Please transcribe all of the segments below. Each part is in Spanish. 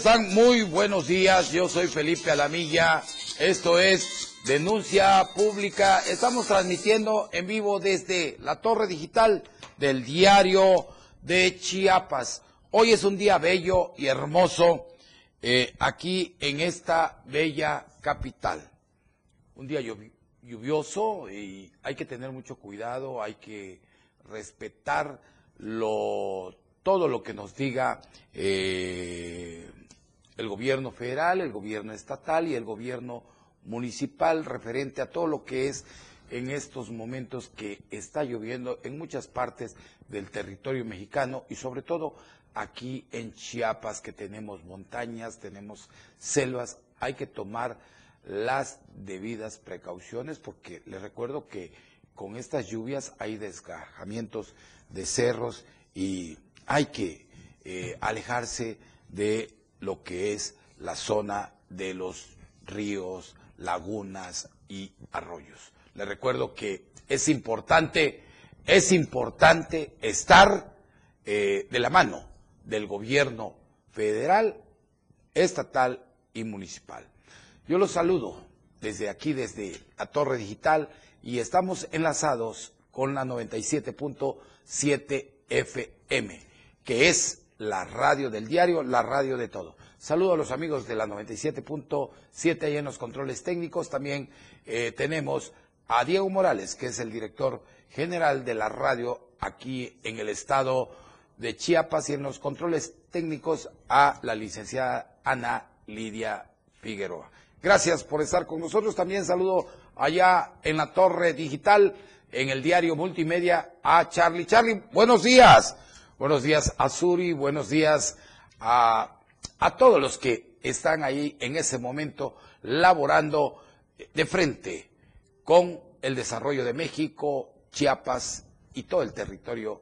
están? Muy buenos días. Yo soy Felipe Alamilla. Esto es Denuncia Pública. Estamos transmitiendo en vivo desde la torre digital del diario de Chiapas. Hoy es un día bello y hermoso eh, aquí en esta bella capital. Un día lluvioso y hay que tener mucho cuidado, hay que respetar todo lo que nos diga eh, el gobierno federal, el gobierno estatal y el gobierno municipal referente a todo lo que es en estos momentos que está lloviendo en muchas partes del territorio mexicano y sobre todo aquí en Chiapas que tenemos montañas, tenemos selvas, hay que tomar las debidas precauciones porque les recuerdo que con estas lluvias hay desgajamientos de cerros y hay que eh, alejarse de lo que es la zona de los ríos, lagunas y arroyos. Les recuerdo que es importante, es importante estar eh, de la mano del gobierno federal, estatal y municipal. Yo los saludo desde aquí, desde la Torre Digital, y estamos enlazados con la 97.7 FM que es la radio del diario, la radio de todo. Saludo a los amigos de la 97.7 ahí en los controles técnicos. También eh, tenemos a Diego Morales, que es el director general de la radio aquí en el estado de Chiapas y en los controles técnicos a la licenciada Ana Lidia Figueroa. Gracias por estar con nosotros. También saludo allá en la torre digital, en el diario multimedia, a Charlie. Charlie, buenos días. Buenos días a Suri, buenos días a, todos los que están ahí en ese momento laborando de frente con el desarrollo de México, Chiapas y todo el territorio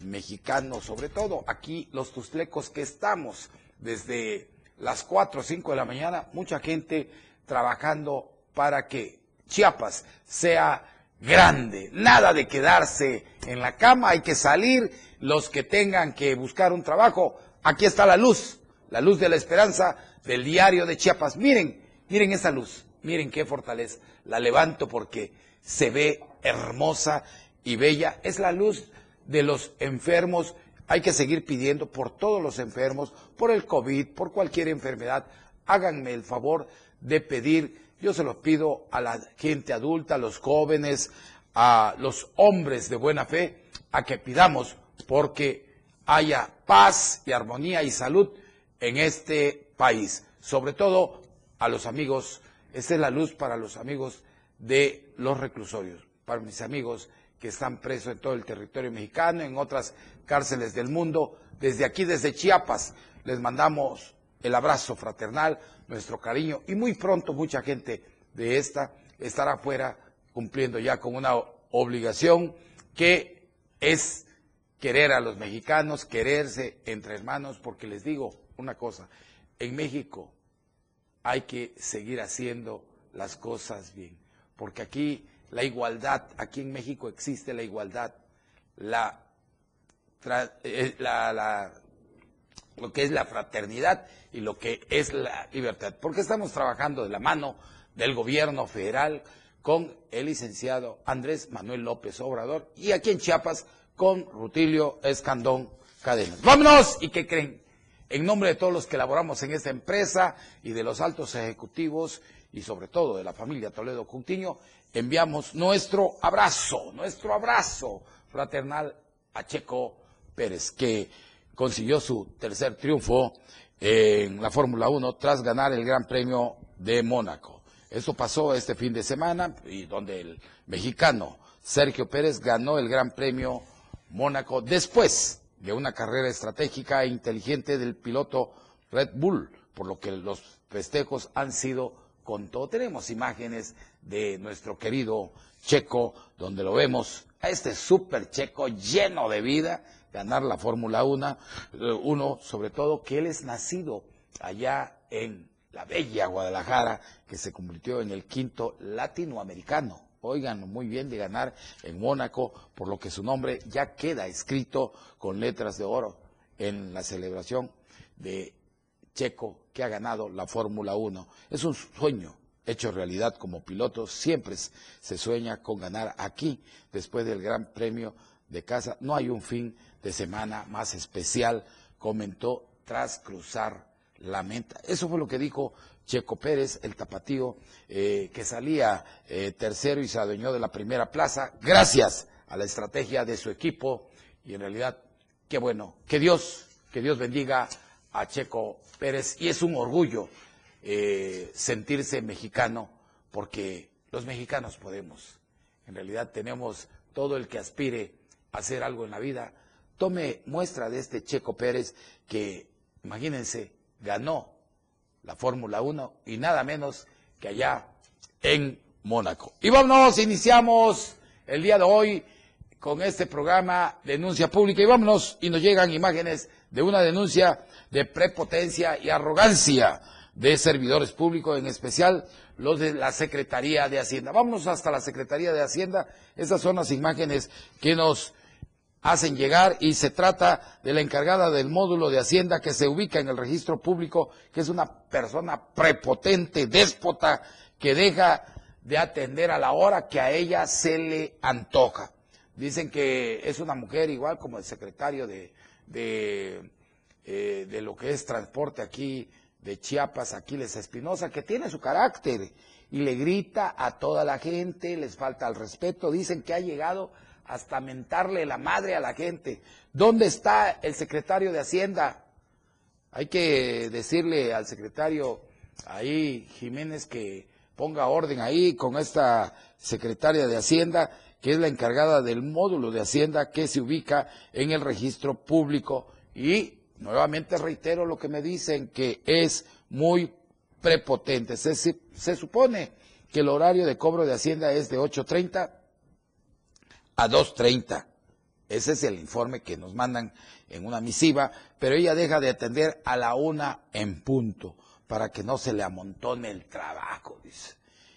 mexicano, sobre todo aquí los tustlecos que estamos desde las 4 o 5 de la mañana, mucha gente trabajando para que Chiapas sea grande, nada de quedarse en la cama, hay que salir, los que tengan que buscar un trabajo, aquí está la luz, la luz de la esperanza del diario de Chiapas. Miren, miren esa luz, miren qué fortaleza, la levanto porque se ve hermosa y bella, es la luz de los enfermos, hay que seguir pidiendo por todos los enfermos, por el COVID, por cualquier enfermedad, háganme el favor de pedir yo se los pido a la gente adulta, a los jóvenes, a los hombres de buena fe, a que pidamos porque haya paz y armonía y salud en este país. Sobre todo a los amigos, esta es la luz para los amigos de los reclusorios, para mis amigos que están presos en todo el territorio mexicano, en otras cárceles del mundo. Desde aquí, desde Chiapas, les mandamos el abrazo fraternal, nuestro cariño y muy pronto mucha gente de esta estará afuera cumpliendo ya con una obligación que es querer a los mexicanos, quererse entre hermanos, porque les digo una cosa, en México hay que seguir haciendo las cosas bien, porque aquí la igualdad, aquí en México existe la igualdad, la, eh, la, la lo que es la fraternidad y lo que es la libertad. Porque estamos trabajando de la mano del gobierno federal con el licenciado Andrés Manuel López Obrador y aquí en Chiapas con Rutilio Escandón Cadenas. ¡Vámonos! ¿Y qué creen? En nombre de todos los que laboramos en esta empresa y de los altos ejecutivos y sobre todo de la familia Toledo Juntiño, enviamos nuestro abrazo, nuestro abrazo fraternal a Checo Pérez, que consiguió su tercer triunfo en la Fórmula 1 tras ganar el Gran Premio de Mónaco. Eso pasó este fin de semana y donde el mexicano Sergio Pérez ganó el Gran Premio Mónaco después de una carrera estratégica e inteligente del piloto Red Bull, por lo que los festejos han sido con todo. Tenemos imágenes de nuestro querido Checo, donde lo vemos a este súper Checo lleno de vida, ganar la Fórmula 1, eh, uno, sobre todo que él es nacido allá en la bella Guadalajara, que se convirtió en el quinto latinoamericano. Oigan, muy bien de ganar en Mónaco, por lo que su nombre ya queda escrito con letras de oro en la celebración de Checo que ha ganado la Fórmula 1. Es un sueño hecho realidad como piloto. Siempre se sueña con ganar aquí, después del Gran Premio de casa. No hay un fin de semana más especial, comentó tras cruzar la meta. Eso fue lo que dijo Checo Pérez, el tapatío, eh, que salía eh, tercero y se adueñó de la primera plaza, gracias a la estrategia de su equipo. Y en realidad, qué bueno, que Dios, que Dios bendiga a Checo Pérez. Y es un orgullo eh, sentirse mexicano, porque los mexicanos podemos. En realidad tenemos todo el que aspire hacer algo en la vida. Tome muestra de este Checo Pérez que, imagínense, ganó la Fórmula 1 y nada menos que allá en Mónaco. Y vámonos, iniciamos el día de hoy con este programa Denuncia Pública y vámonos y nos llegan imágenes de una denuncia de prepotencia y arrogancia de servidores públicos, en especial los de la Secretaría de Hacienda. Vámonos hasta la Secretaría de Hacienda. Esas son las imágenes que nos hacen llegar y se trata de la encargada del módulo de Hacienda que se ubica en el registro público, que es una persona prepotente, déspota, que deja de atender a la hora que a ella se le antoja. Dicen que es una mujer igual como el secretario de, de, eh, lo que es transporte aquí de Chiapas, Aquiles Espinosa, que tiene su carácter y le grita a toda la gente, les falta el respeto, dicen que ha llegado hasta mentarle la madre a la gente. ¿Dónde está el secretario de Hacienda? Hay que decirle al secretario ahí, Jiménez, que ponga orden ahí con esta secretaria de Hacienda, que es la encargada del módulo de Hacienda que se ubica en el registro público. Y nuevamente reitero lo que me dicen, que es muy prepotente. Se, se supone que el horario de cobro de Hacienda es de 8.30 a 2.30. Ese es el informe que nos mandan en una misiva, pero ella deja de atender a la una en punto para que no se le amontone el trabajo, dice,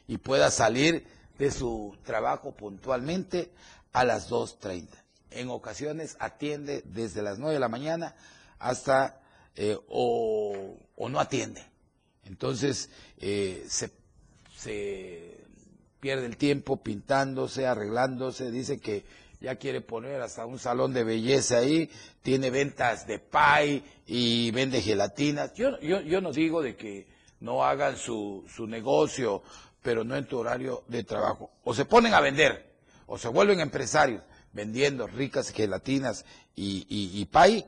y pueda salir de su trabajo puntualmente a las 2.30. En ocasiones atiende desde las 9 de la mañana hasta eh, o, no atiende. Entonces eh, se, se pierde el tiempo pintándose, arreglándose, dice que ya quiere poner hasta un salón de belleza ahí, tiene ventas de pay y vende gelatinas. Yo, yo, yo no digo de que no hagan su, su negocio, pero no en tu horario de trabajo. O se ponen a vender, o se vuelven empresarios vendiendo ricas gelatinas y, y, y pay,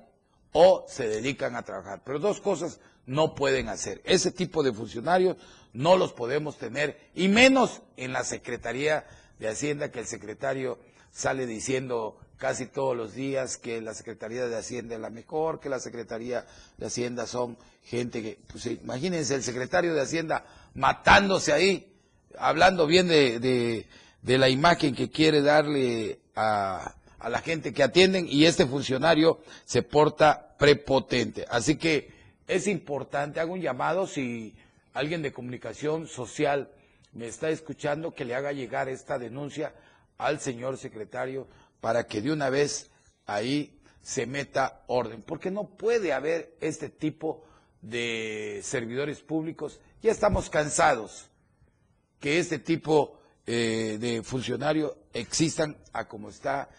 o se dedican a trabajar. Pero dos cosas no pueden hacer. Ese tipo de funcionarios no los podemos tener, y menos en la Secretaría de Hacienda, que el secretario sale diciendo casi todos los días que la Secretaría de Hacienda es la mejor, que la Secretaría de Hacienda son gente que, pues imagínense el secretario de Hacienda matándose ahí, hablando bien de, la imagen que quiere darle a, a la gente que atienden y este funcionario se porta prepotente. Así que es importante, hago un llamado si alguien de comunicación social me está escuchando, que le haga llegar esta denuncia al señor secretario para que de una vez ahí se meta orden, porque no puede haber este tipo de servidores públicos. Ya estamos cansados que este tipo eh, de funcionarios existan a como está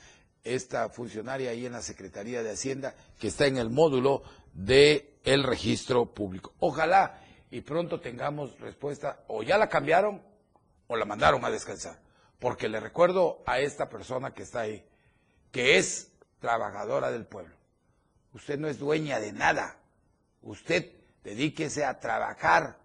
esta funcionaria ahí en la Secretaría de Hacienda, que está en el módulo del el registro público. Ojalá y pronto tengamos respuesta, o ya la cambiaron o la mandaron a descansar. Porque le recuerdo a esta persona que está ahí, que es trabajadora del pueblo. Usted no es dueña de nada. Usted dedíquese a trabajar.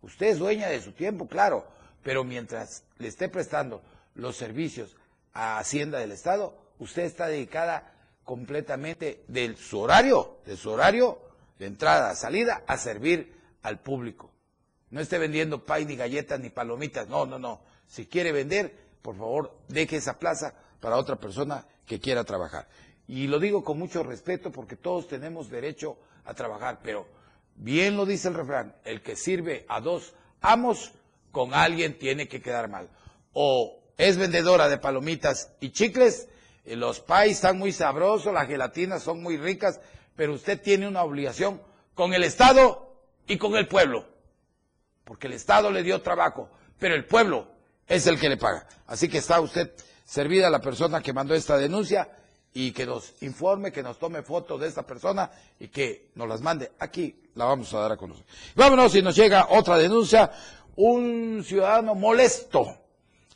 Usted es dueña de su tiempo, claro, pero mientras le esté prestando los servicios a Hacienda del Estado, usted está dedicada completamente de su horario, de su horario de entrada, salida, a servir al público. No esté vendiendo pay, ni galletas, ni palomitas. No, no, no. Si quiere vender, por favor, deje esa plaza para otra persona que quiera trabajar. Y lo digo con mucho respeto porque todos tenemos derecho a trabajar, pero bien lo dice el refrán, el que sirve a dos amos, con alguien tiene que quedar mal. O es vendedora de palomitas y chicles, los pais están muy sabrosos, las gelatinas son muy ricas, pero usted tiene una obligación con el Estado y con el pueblo. Porque el Estado le dio trabajo, pero el pueblo es el que le paga. Así que está usted servida la persona que mandó esta denuncia y que nos informe, que nos tome fotos de esta persona y que nos las mande. Aquí la vamos a dar a conocer. Vámonos si nos llega otra denuncia. Un ciudadano molesto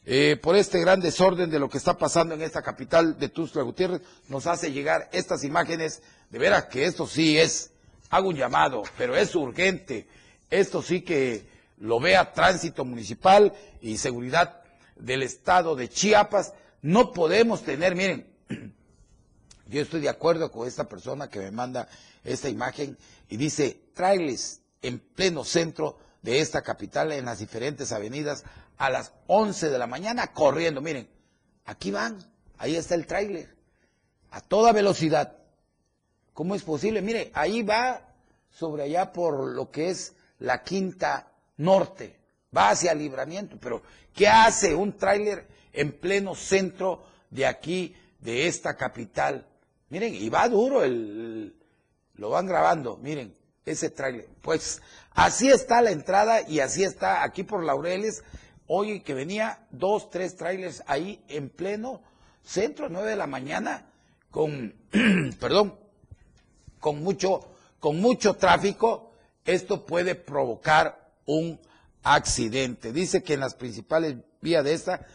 eh, por este gran desorden de lo que está pasando en esta capital de Tuxtla Gutiérrez nos hace llegar estas imágenes. De veras que esto sí es, hago un llamado, pero es urgente. Esto sí que lo vea tránsito municipal y seguridad del estado de Chiapas. No podemos tener, miren, yo estoy de acuerdo con esta persona que me manda esta imagen y dice, tráiles en pleno centro de esta capital, en las diferentes avenidas, a las 11 de la mañana corriendo. Miren, aquí van, ahí está el tráiler, a toda velocidad. ¿Cómo es posible? Mire, ahí va sobre allá por lo que es la quinta norte, va hacia libramiento, pero ¿qué hace un tráiler en pleno centro de aquí, de esta capital? Miren, y va duro, el, lo van grabando, miren, ese tráiler. Pues así está la entrada y así está aquí por Laureles. Hoy que venía dos, tres trailers ahí en pleno centro, nueve de la mañana, con, perdón, con mucho, con mucho tráfico. Esto puede provocar un accidente. Dice que en las principales vías de esta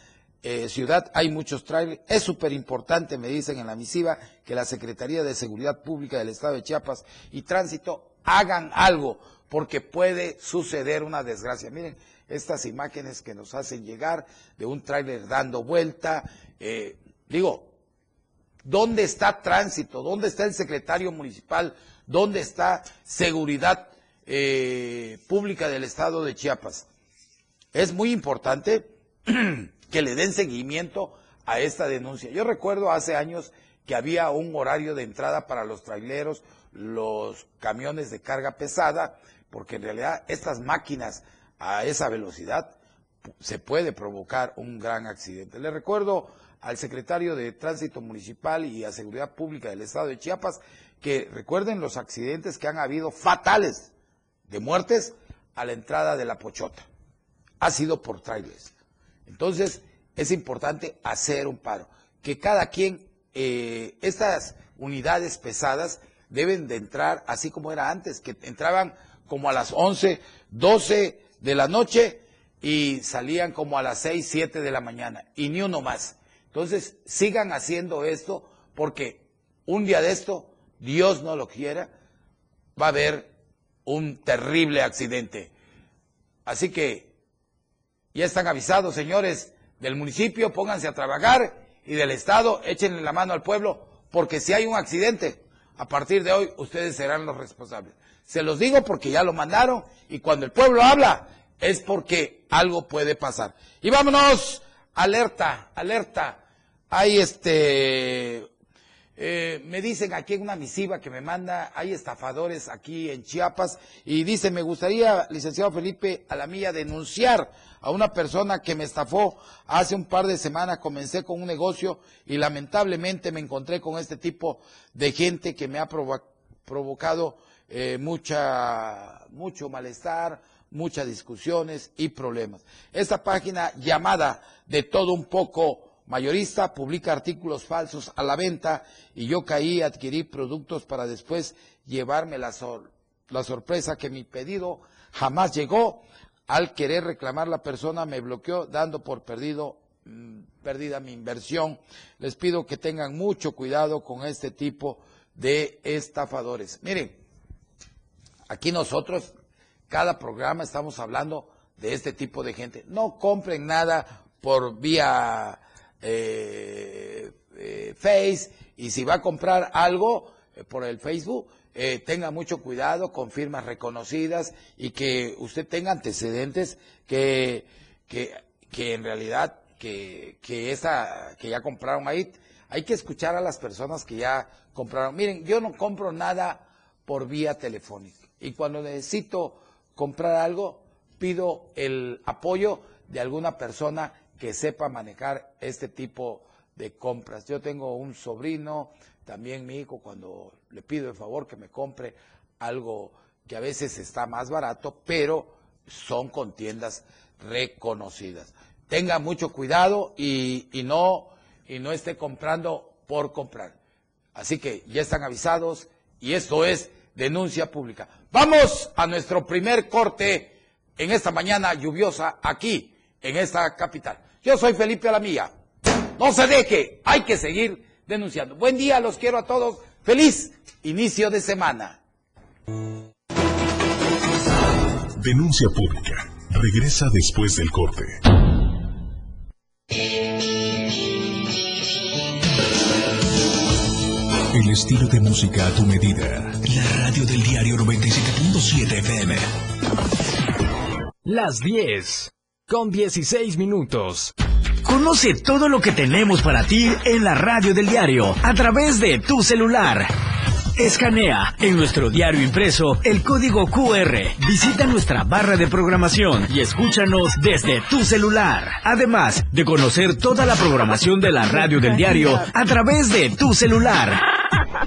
eh, ciudad hay muchos trailers. Es súper importante, me dicen en la misiva, que la Secretaría de Seguridad Pública del Estado de Chiapas y Tránsito hagan algo, porque puede suceder una desgracia. Miren estas imágenes que nos hacen llegar de un tráiler dando vuelta. Eh, digo, ¿dónde está Tránsito? ¿Dónde está el secretario municipal? ¿Dónde está Seguridad eh, Pública del Estado de Chiapas? Es muy importante que le den seguimiento a esta denuncia. Yo recuerdo hace años que había un horario de entrada para los traileros, los camiones de carga pesada, porque en realidad estas máquinas a esa velocidad se puede provocar un gran accidente. Le recuerdo al secretario de Tránsito Municipal y a Seguridad Pública del Estado de Chiapas que recuerden los accidentes que han habido fatales de muertes a la entrada de la Pochota. Ha sido por trailers. Entonces, es importante hacer un paro. Que cada quien, eh, estas unidades pesadas deben de entrar así como era antes, que entraban como a las 11, 12 de la noche y salían como a las 6, 7 de la mañana y ni uno más. Entonces, sigan haciendo esto porque un día de esto, Dios no lo quiera, va a haber un terrible accidente. Así que ya están avisados, señores del municipio, pónganse a trabajar y del Estado, échenle la mano al pueblo, porque si hay un accidente, a partir de hoy ustedes serán los responsables. Se los digo porque ya lo mandaron y cuando el pueblo habla es porque algo puede pasar. Y vámonos, alerta, alerta. Hay este eh, me dicen aquí en una misiva que me manda, hay estafadores aquí en Chiapas y dice, me gustaría, licenciado Felipe Alamilla, denunciar a una persona que me estafó hace un par de semanas, comencé con un negocio y lamentablemente me encontré con este tipo de gente que me ha provocado eh, mucha, mucho malestar, muchas discusiones y problemas. Esta página llamada de todo un poco mayorista publica artículos falsos a la venta y yo caí, adquirí productos para después llevarme la, la sorpresa que mi pedido jamás llegó. Al querer reclamar la persona me bloqueó dando por perdido mm, perdida mi inversión. Les pido que tengan mucho cuidado con este tipo de estafadores. Miren, aquí nosotros, cada programa estamos hablando de este tipo de gente. No compren nada por vía eh, eh, Face y si va a comprar algo eh, por el Facebook, tenga mucho cuidado con firmas reconocidas y que usted tenga antecedentes que, que, que en realidad que, que, esa, que ya compraron ahí, hay que escuchar a las personas que ya compraron. Miren, yo no compro nada por vía telefónica y cuando necesito comprar algo, pido el apoyo de alguna persona que sepa manejar este tipo de compras. Yo tengo un sobrino, también mi hijo, cuando le pido el favor que me compre algo que a veces está más barato, pero son con tiendas reconocidas. Tenga mucho cuidado y, y no, y no esté comprando por comprar. Así que ya están avisados y esto es denuncia pública. Vamos a nuestro primer corte en esta mañana lluviosa aquí, en esta capital. Yo soy Felipe Alamilla. No se deje, hay que seguir denunciando. Buen día, los quiero a todos. Feliz inicio de semana. Denuncia pública. Regresa después del corte. El estilo de música a tu medida. La radio del diario 97.7 FM. Las 10. Con 16 minutos. Conoce todo lo que tenemos para ti en la radio del diario a través de tu celular. Escanea en nuestro diario impreso el código QR. Visita nuestra barra de programación y escúchanos desde tu celular. Además de conocer toda la programación de la radio del diario a través de tu celular.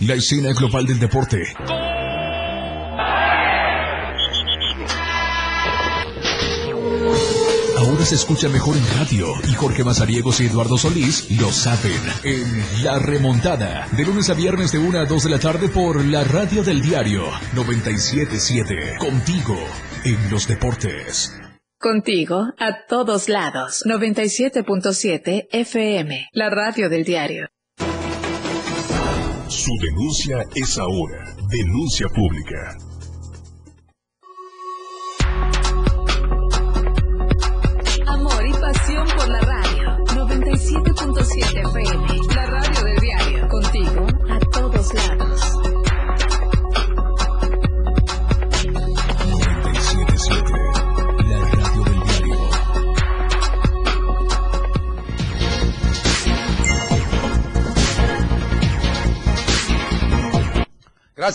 La escena global del deporte. Ahora se escucha mejor en radio y Jorge Mazariegos y Eduardo Solís lo saben en La Remontada, de lunes a viernes de 1 a 2 de la tarde por la radio del diario 977. Contigo en los deportes. Contigo a todos lados. 97.7 FM, la radio del diario. Su denuncia es ahora. Denuncia pública.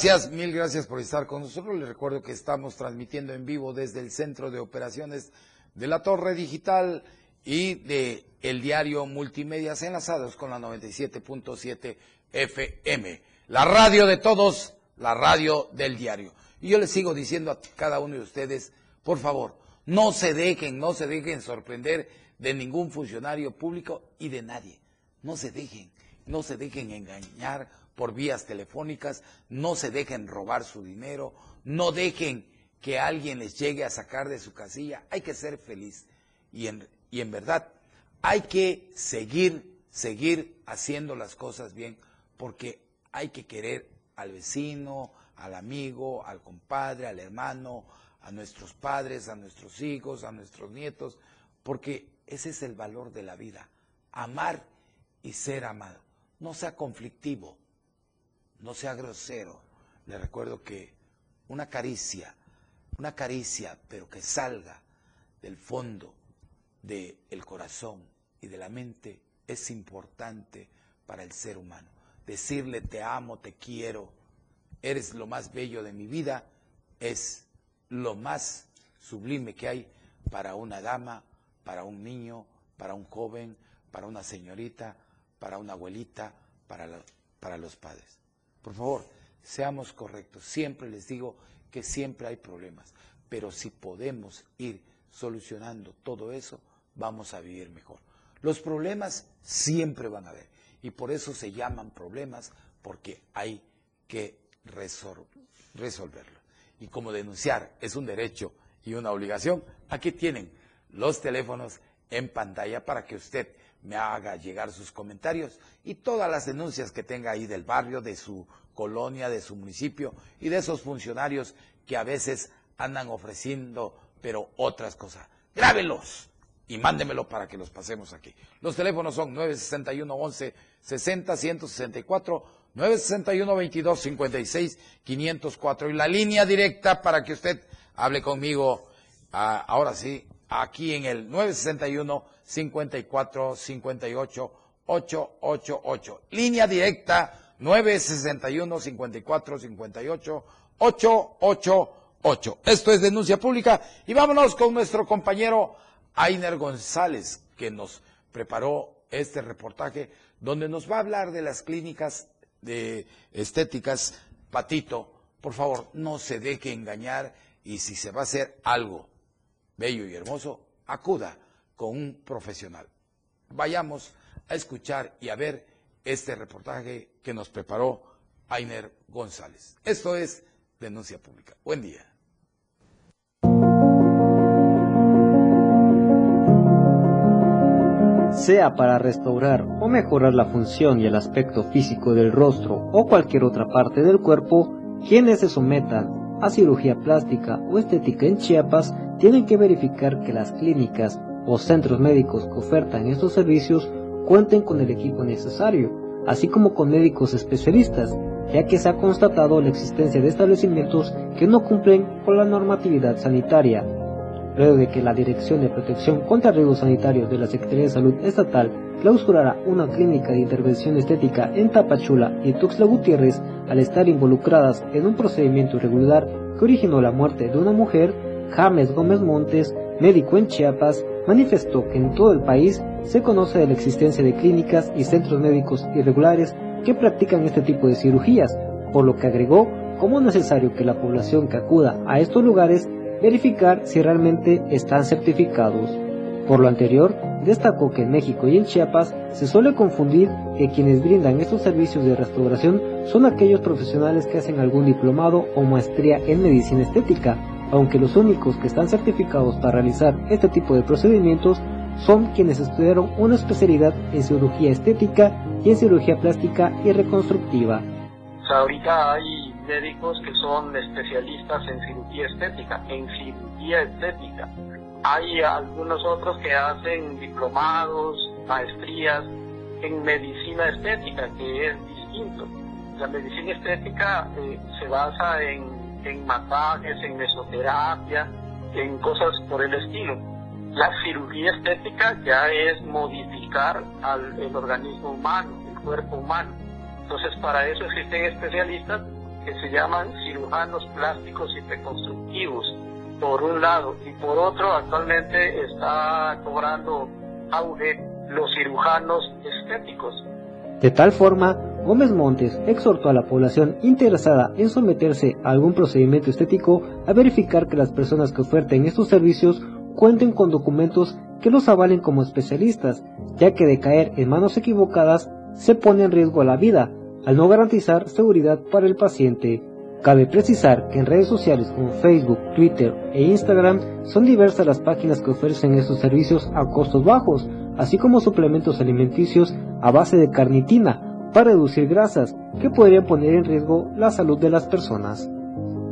Gracias, mil gracias por estar con nosotros. Les recuerdo que estamos transmitiendo en vivo desde el Centro de Operaciones de la Torre Digital y de el diario Multimedias enlazados con la 97.7 FM. La radio de todos, la radio del diario. Y yo les sigo diciendo a cada uno de ustedes, por favor, no se dejen, no se dejen sorprender de ningún funcionario público y de nadie. No se dejen, no se dejen engañar por vías telefónicas, no se dejen robar su dinero, no dejen que alguien les llegue a sacar de su casilla. Hay que ser feliz y en, y en verdad hay que seguir, seguir haciendo las cosas bien porque hay que querer al vecino, al amigo, al compadre, al hermano, a nuestros padres, a nuestros hijos, a nuestros nietos, porque ese es el valor de la vida, amar y ser amado. No sea conflictivo, no sea grosero. Le recuerdo que una caricia, una caricia, pero que salga del fondo del corazón y de la mente, es importante para el ser humano. Decirle te amo, te quiero, eres lo más bello de mi vida, es lo más sublime que hay para una dama, para un niño, para un joven, para una señorita, para una abuelita, para, los padres. Por favor, seamos correctos. Siempre les digo que siempre hay problemas, pero si podemos ir solucionando todo eso, vamos a vivir mejor. Los problemas siempre van a haber y por eso se llaman problemas porque hay que resolverlo. Y como denunciar es un derecho y una obligación, aquí tienen los teléfonos en pantalla para que usted me haga llegar sus comentarios y todas las denuncias que tenga ahí del barrio, de su colonia, de su municipio y de esos funcionarios que a veces andan ofreciendo, pero otras cosas. Grábenlos y mándemelo para que los pasemos aquí. Los teléfonos son 961 11 60 164 961 22 56 504 y la línea directa para que usted hable conmigo ah, ahora sí aquí en el 961 54 58 888. Línea directa 961 54 58 888. Esto es denuncia pública y vámonos con nuestro compañero Ainer González que nos preparó este reportaje donde nos va a hablar de las clínicas de estéticas. Patito, por favor, no se deje engañar y si se va a hacer algo bello y hermoso, acuda con un profesional. Vayamos a escuchar y a ver este reportaje que nos preparó Ainer González. Esto es Denuncia Pública. Buen día. sea para restaurar o mejorar la función y el aspecto físico del rostro o cualquier otra parte del cuerpo, quienes se sometan a cirugía plástica o estética en Chiapas tienen que verificar que las clínicas o centros médicos que ofertan estos servicios cuenten con el equipo necesario, así como con médicos especialistas, ya que se ha constatado la existencia de establecimientos que no cumplen con la normatividad sanitaria. Luego de que la Dirección de Protección contra Riesgos Sanitarios de la Secretaría de Salud Estatal clausurara una clínica de intervención estética en Tapachula y Tuxtla Gutiérrez al estar involucradas en un procedimiento irregular que originó la muerte de una mujer, James Gómez Montes, médico en Chiapas, manifestó que en todo el país se conoce de la existencia de clínicas y centros médicos irregulares que practican este tipo de cirugías, por lo que agregó como necesario que la población que acuda a estos lugares verificar si realmente están certificados. Por lo anterior, destacó que en México y en Chiapas se suele confundir que quienes brindan estos servicios de restauración son aquellos profesionales que hacen algún diplomado o maestría en medicina estética, aunque los únicos que están certificados para realizar este tipo de procedimientos son quienes estudiaron una especialidad en cirugía estética y en cirugía plástica y reconstructiva. ahorita hay médicos que son especialistas en cirugía estética, en cirugía estética. Hay algunos otros que hacen diplomados, maestrías en medicina estética, que es distinto. La medicina estética eh, se basa en en masajes, en mesoterapia, en cosas por el estilo. La cirugía estética ya es modificar al el organismo humano, el cuerpo humano. Entonces para eso existen especialistas que se llaman cirujanos plásticos y reconstructivos, por un lado, y por otro actualmente está cobrando auge los cirujanos estéticos. De tal forma Gómez Montes exhortó a la población interesada en someterse a algún procedimiento estético a verificar que las personas que oferten estos servicios cuenten con documentos que los avalen como especialistas, ya que de caer en manos equivocadas se pone en riesgo la vida, al no garantizar seguridad para el paciente. Cabe precisar que en redes sociales como Facebook, Twitter e Instagram son diversas las páginas que ofrecen estos servicios a costos bajos, así como suplementos alimenticios a base de carnitina, para reducir grasas que podrían poner en riesgo la salud de las personas.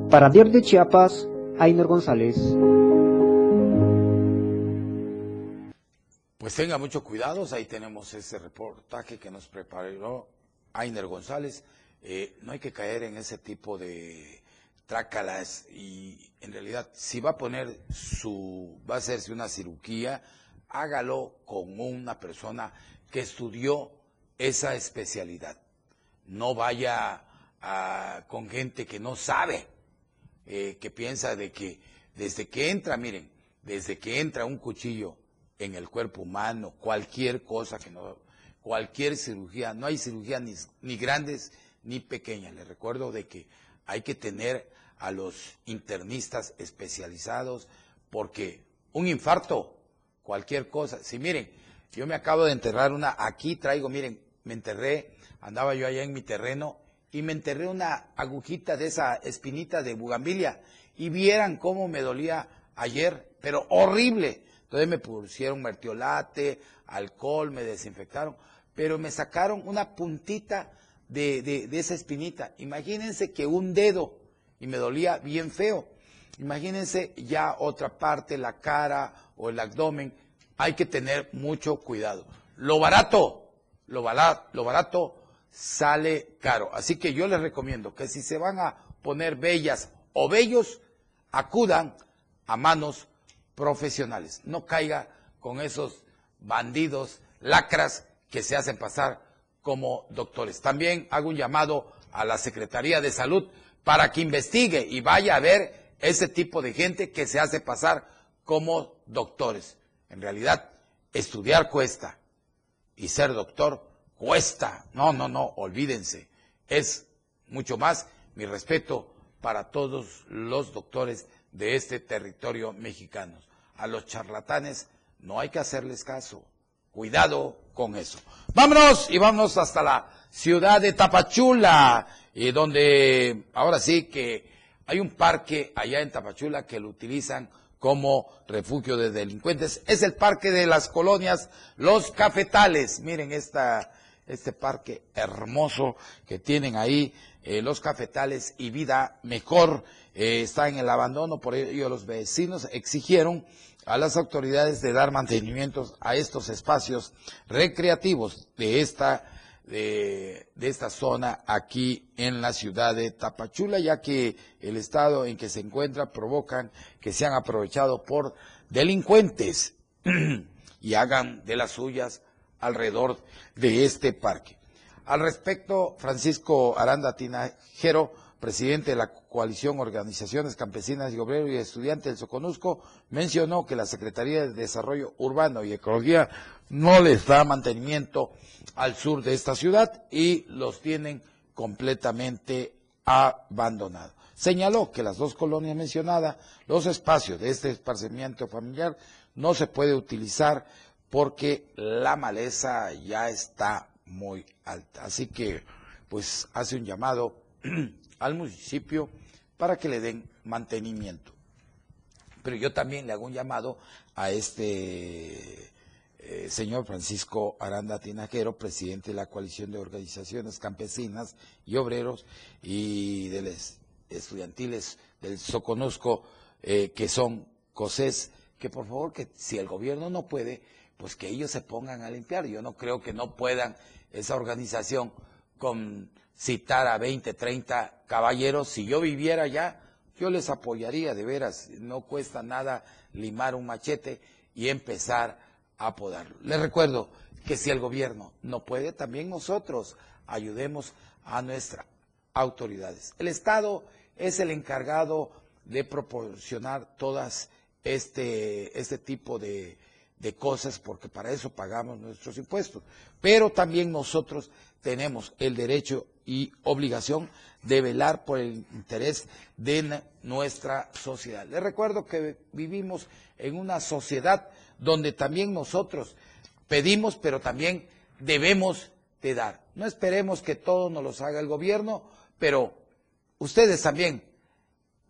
Para Diario de Chiapas, Ainer González. Pues tenga mucho cuidado, ahí tenemos ese reportaje que nos preparó Ainer González. Eh, no hay que caer en ese tipo de trácalas y en realidad si va a poner su, va a hacerse una cirugía, hágalo con una persona que estudió esa especialidad. No vaya con gente que no sabe, eh, que piensa de que desde que entra, miren, desde que entra un cuchillo en el cuerpo humano, cualquier cosa que no, cualquier cirugía, no hay cirugía ni, ni grandes ni pequeñas. Les recuerdo de que hay que tener a los internistas especializados porque un infarto, cualquier cosa. Si miren, yo me acabo de enterrar una, aquí traigo, miren, me enterré, andaba yo allá en mi terreno y me enterré una agujita de esa espinita de bugambilia y vieran cómo me dolía ayer, pero horrible. Entonces me pusieron mertiolate, alcohol, me desinfectaron, pero me sacaron una puntita de, de, esa espinita. Imagínense que un dedo, y me dolía bien feo. Imagínense ya otra parte, la cara o el abdomen, hay que tener mucho cuidado. Lo barato, lo barato, sale caro. Así que yo les recomiendo que si se van a poner bellas o bellos, acudan a manos profesionales. No caiga con esos bandidos, lacras que se hacen pasar como doctores. También hago un llamado a la Secretaría de Salud para que investigue y vaya a ver ese tipo de gente que se hace pasar como doctores. En realidad, estudiar cuesta y ser doctor cuesta. No, no, no, olvídense. Es mucho más mi respeto para todos los doctores de este territorio mexicano. A los charlatanes no hay que hacerles caso. Cuidado con eso. Vámonos y vámonos hasta la ciudad de Tapachula, y donde ahora sí que hay un parque allá en Tapachula que lo utilizan como refugio de delincuentes. Es el parque de las colonias Los Cafetales. Miren esta, este parque hermoso que tienen ahí, eh, Los Cafetales y Vida Mejor. Eh, está en el abandono, por ello los vecinos exigieron a las autoridades de dar mantenimiento a estos espacios recreativos de esta de, esta zona aquí en la ciudad de Tapachula, ya que el estado en que se encuentra provocan que sean aprovechados por delincuentes y hagan de las suyas alrededor de este parque. Al respecto, Francisco Aranda Tinajero, presidente de la coalición Organizaciones Campesinas y Obreros y Estudiantes del Soconusco, mencionó que la Secretaría de Desarrollo Urbano y Ecología no les da mantenimiento al sur de esta ciudad y los tienen completamente abandonados. Señaló que las dos colonias mencionadas, los espacios de este esparcimiento familiar, no se puede utilizar porque la maleza ya está muy alta. Así que, pues, hace un llamado al municipio para que le den mantenimiento. Pero yo también le hago un llamado a este eh, señor Francisco Aranda Tinajero, presidente de la coalición de organizaciones campesinas y obreros y de los estudiantiles del Soconusco, eh, que son COSES, que por favor, que si el gobierno no puede, pues que ellos se pongan a limpiar. Yo no creo que no puedan esa organización con citar a 20, 30 caballeros. Si yo viviera allá, yo les apoyaría, de veras. No cuesta nada limar un machete y empezar a podarlo. Les recuerdo que si el gobierno no puede, también nosotros ayudemos a nuestras autoridades. El Estado es el encargado de proporcionar todas este, este tipo de, de cosas porque para eso pagamos nuestros impuestos. Pero también nosotros tenemos el derecho y obligación de velar por el interés de nuestra sociedad. Les recuerdo que vivimos en una sociedad donde también nosotros pedimos, pero también debemos de dar. No esperemos que todo nos lo haga el gobierno, pero ustedes también,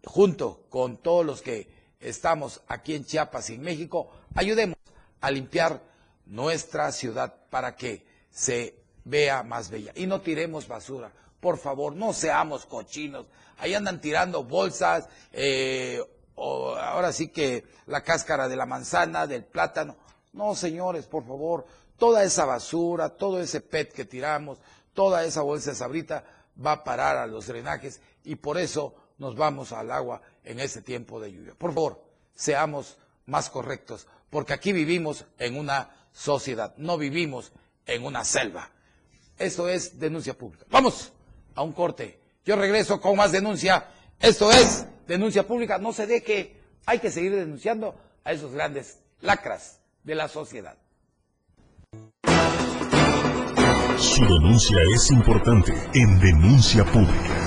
junto con todos los que estamos aquí en Chiapas y en México, ayudemos a limpiar nuestra ciudad para que se vea más bella. Y no tiremos basura. Por favor, no seamos cochinos. Ahí andan tirando bolsas, eh, o ahora sí que la cáscara de la manzana, del plátano. No, señores, por favor, toda esa basura, todo ese PET que tiramos, toda esa bolsa de sabrita va a parar a los drenajes y por eso nos vamos al agua en este tiempo de lluvia. Por favor, seamos más correctos, porque aquí vivimos en una sociedad, no vivimos en una selva. Eso es denuncia pública. Vamos a un corte. Yo regreso con más denuncia. Esto es denuncia pública. No se deje. Hay que seguir denunciando a esos grandes lacras de la sociedad. Su denuncia es importante en denuncia pública.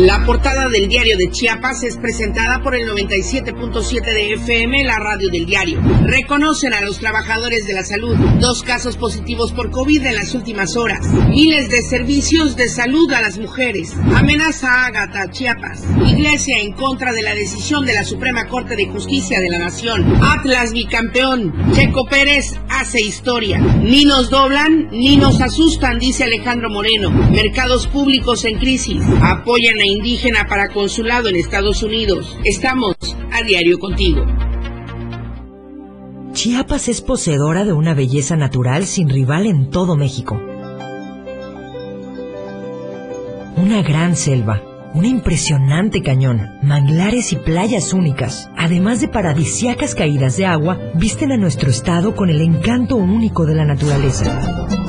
La portada del diario de Chiapas es presentada por el 97.7 de FM, la radio del diario. Reconocen a los trabajadores de la salud. Dos casos positivos por COVID en las últimas horas. Miles de servicios de salud a las mujeres. Amenaza a Chiapas. Iglesia en contra de la decisión de la Suprema Corte de Justicia de la Nación. Atlas bicampeón. Checo Pérez hace historia. Ni nos doblan ni nos asustan, dice Alejandro Moreno. Mercados públicos en crisis. Apoyan a indígena para consulado en Estados Unidos. Estamos a diario contigo. Chiapas es poseedora de una belleza natural sin rival en todo México. Una gran selva, un impresionante cañón, manglares y playas únicas, además de paradisiacas caídas de agua, visten a nuestro estado con el encanto único de la naturaleza.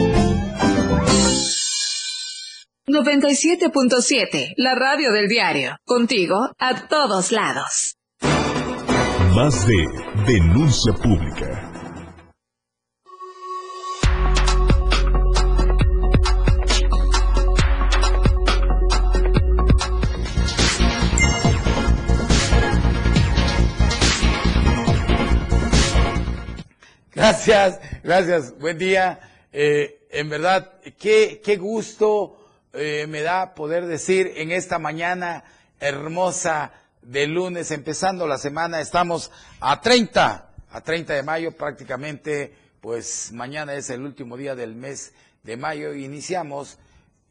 97.7, la radio del diario. Contigo a todos lados. Más de denuncia pública. Gracias, gracias. Buen día. Eh, en verdad, qué, qué gusto eh, me da poder decir en esta mañana hermosa de lunes, empezando la semana, estamos a 30, a 30 de mayo prácticamente, pues mañana es el último día del mes de mayo iniciamos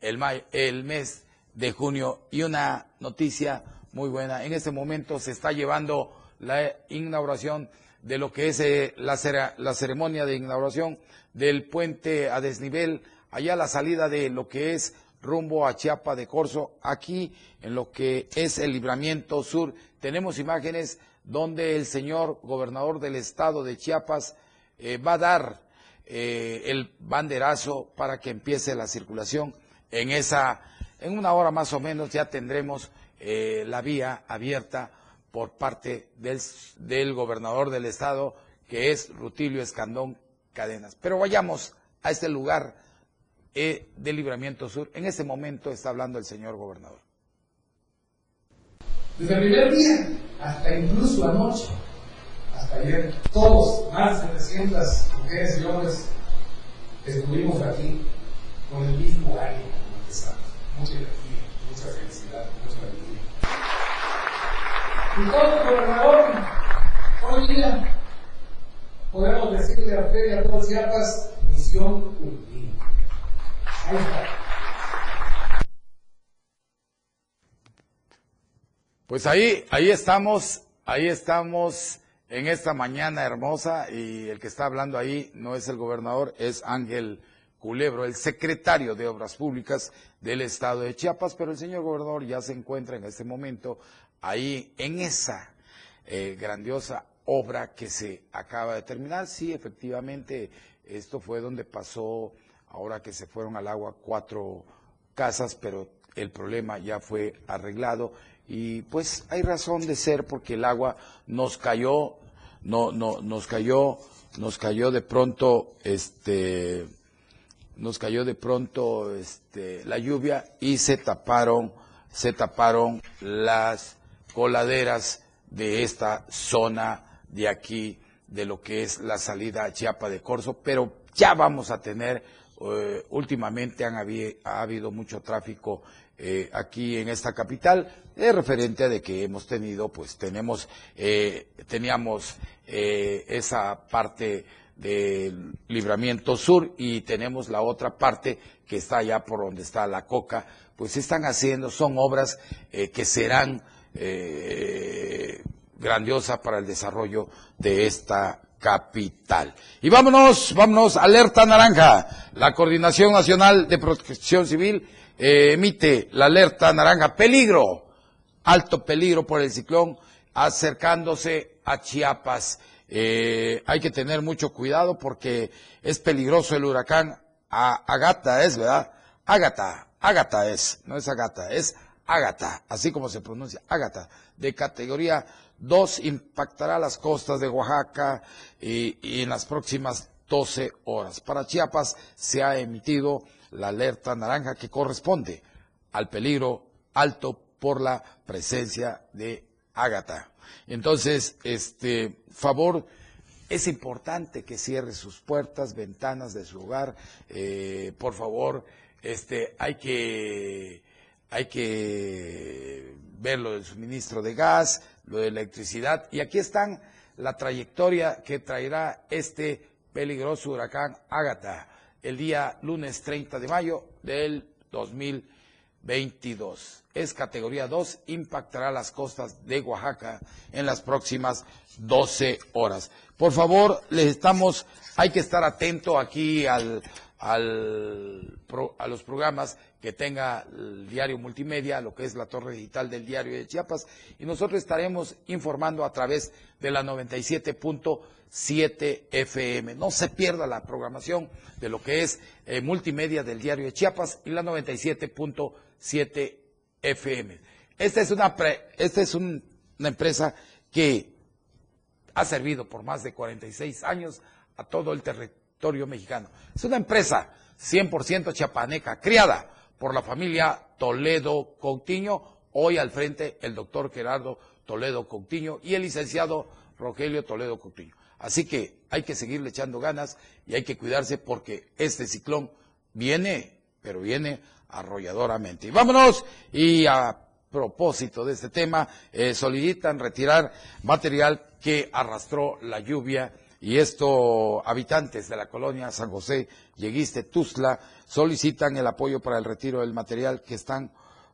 el, el mes de junio y una noticia muy buena. En este momento se está llevando la inauguración de lo que es eh, la, la ceremonia de inauguración del puente a desnivel, allá la salida de lo que es rumbo a Chiapa de Corzo. Aquí, en lo que es el libramiento sur, tenemos imágenes donde el señor gobernador del estado de Chiapas eh, va a dar eh, el banderazo para que empiece la circulación. En esa, en una hora más o menos ya tendremos eh, la vía abierta por parte del, del gobernador del estado, que es Rutilio Escandón Cadenas. Pero vayamos a este lugar eh, de Libramiento Sur. En ese momento está hablando el señor gobernador. Desde el primer día hasta incluso anoche, hasta ayer, todos, más de 300 mujeres y hombres, estuvimos aquí con el mismo ánimo como empezamos. Mucha energía, mucha felicidad, mucha alegría. Y todo gobernador, hoy día podemos decirle a usted y a todos Chiapas, misión cumplida. Pues ahí, ahí estamos, ahí estamos en esta mañana hermosa y el que está hablando ahí no es el gobernador, es Ángel Culebro, el secretario de Obras Públicas del estado de Chiapas, pero el señor gobernador ya se encuentra en este momento ahí en esa eh, grandiosa obra que se acaba de terminar. Sí, efectivamente, esto fue donde pasó, ahora que se fueron al agua cuatro casas, pero el problema ya fue arreglado. Y pues hay razón de ser porque el agua nos cayó, no, no, nos cayó, nos cayó de pronto, este, nos cayó de pronto, este, la lluvia y se taparon, se taparon las coladeras de esta zona de aquí, de lo que es la salida a Chiapa de Corzo, pero ya vamos a tener, eh, últimamente han ha habido mucho tráfico eh, aquí en esta capital, es referente a de que hemos tenido, pues tenemos, eh, teníamos esa parte del libramiento sur y tenemos la otra parte que está allá por donde está la coca, pues están haciendo, son obras que serán grandiosas para el desarrollo de esta capital. Y vámonos, vámonos, alerta naranja, la Coordinación Nacional de Protección Civil emite la alerta naranja, peligro, alto peligro por el ciclón acercándose a Chiapas. Eh, hay que tener mucho cuidado porque es peligroso el huracán Agata, es verdad, Agata, Agata es, no es Agata, es Agata, así como se pronuncia, Agata, de categoría 2, impactará las costas de Oaxaca y, y en las próximas 12 horas. Para Chiapas se ha emitido la alerta naranja que corresponde al peligro alto por la presencia de Ágata. Entonces, este favor, es importante que cierre sus puertas, ventanas de su hogar. Eh, por favor, este, hay que, hay que ver lo del suministro de gas, lo de electricidad. Y aquí están la trayectoria que traerá este peligroso huracán Ágata el día lunes 30 de mayo del 2022. Es categoría 2, impactará las costas de Oaxaca en las próximas 12 horas. Por favor, les estamos, hay que estar atento aquí al, al, a los programas que tenga el diario multimedia, lo que es la torre digital del diario de Chiapas, y nosotros estaremos informando a través de la 97.7 FM. No se pierda la programación de lo que es eh, multimedia del diario de Chiapas y la 97.7 FM. Esta es una, esta es una empresa que ha servido por más de 46 años a todo el territorio mexicano. Es una empresa 100% chapaneca, criada por la familia Toledo Coutinho, hoy al frente el doctor Gerardo Toledo Coutinho y el licenciado Rogelio Toledo Coutinho. Así que hay que seguirle echando ganas y hay que cuidarse porque este ciclón viene, pero viene arrolladoramente. Y vámonos y a propósito de este tema, eh, solicitan retirar material que arrastró la lluvia y esto, habitantes de la colonia San José, Lleguiste, Tuzla, solicitan el apoyo para el retiro del material que están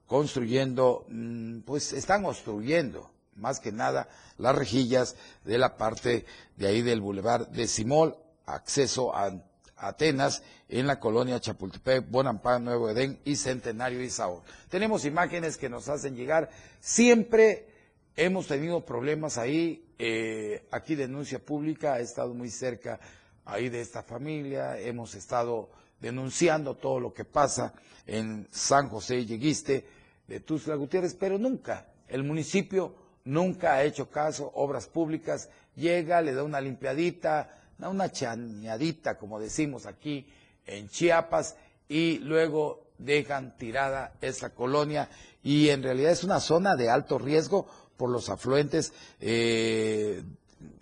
construyendo, mm, pues están construyendo, más que nada, las rejillas de la parte de ahí del bulevar de Simol, acceso a Atenas, en la colonia Chapultepec, Bonampán, Nuevo Edén y Centenario Isaú. Tenemos imágenes que nos hacen llegar siempre Hemos tenido problemas ahí, eh, aquí denuncia pública, ha estado muy cerca ahí de esta familia, hemos estado denunciando todo lo que pasa en San José Lleguiste de Tuzla Gutiérrez, pero nunca, el municipio nunca ha hecho caso, obras públicas, llega, le da una limpiadita, una chañadita, como decimos aquí en Chiapas, y luego dejan tirada esa colonia, y en realidad es una zona de alto riesgo por los afluentes. Eh,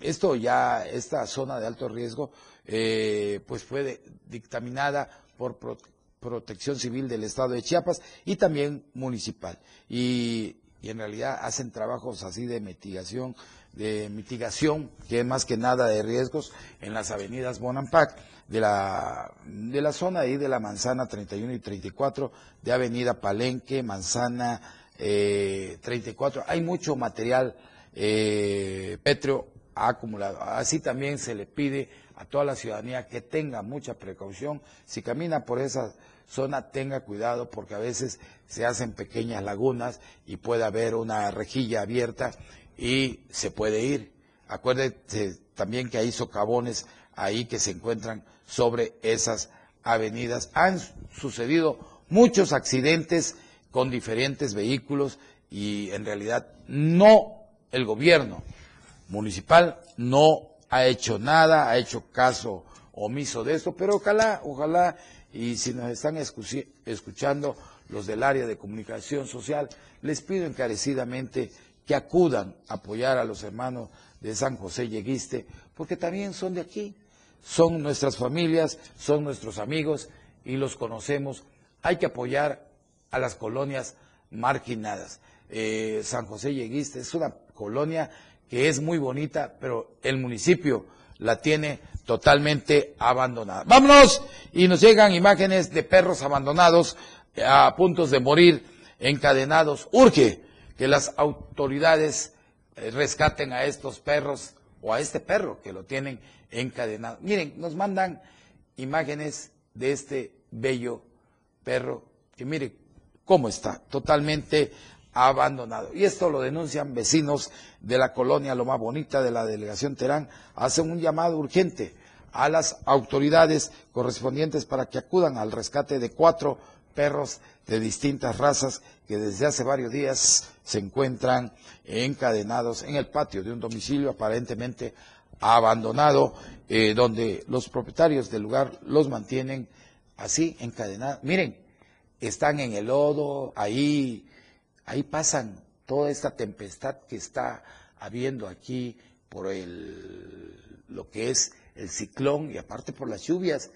esto ya, esta zona de alto riesgo, eh, pues fue dictaminada por Protección Civil del Estado de Chiapas y también municipal. Y, en realidad hacen trabajos así de mitigación, de mitigación, que es más que nada de riesgos en las avenidas Bonampac, de la, de la zona ahí de la Manzana 31 y 34, de Avenida Palenque, Manzana, eh, 34. Hay mucho material eh, pétreo acumulado. Así también se le pide a toda la ciudadanía que tenga mucha precaución. Si camina por esa zona, tenga cuidado porque a veces se hacen pequeñas lagunas y puede haber una rejilla abierta y se puede ir. Acuérdese también que hay socavones ahí que se encuentran sobre esas avenidas. Han sucedido muchos accidentes con diferentes vehículos y en realidad no el gobierno municipal no ha hecho nada, ha hecho caso omiso de esto, pero ojalá, ojalá, y si nos están escuchando los del área de comunicación social, les pido encarecidamente que acudan a apoyar a los hermanos de San José Lleguiste, porque también son de aquí, son nuestras familias, son nuestros amigos y los conocemos. Hay que apoyar a las colonias marginadas. Eh, San José Lleguiste es una colonia que es muy bonita, pero el municipio la tiene totalmente abandonada. Vámonos y nos llegan imágenes de perros abandonados a puntos de morir, encadenados. Urge que las autoridades eh, rescaten a estos perros o a este perro que lo tienen encadenado. Miren, nos mandan imágenes de este bello perro que mire cómo está, totalmente abandonado. Y esto lo denuncian vecinos de la colonia Loma Bonita de la delegación Terán. Hacen un llamado urgente a las autoridades correspondientes para que acudan al rescate de cuatro perros de distintas razas que desde hace varios días se encuentran encadenados en el patio de un domicilio aparentemente abandonado, eh, donde los propietarios del lugar los mantienen así encadenados. Miren, están en el lodo, ahí, ahí pasan toda esta tempestad que está habiendo aquí por el, lo que es el ciclón y aparte por las lluvias.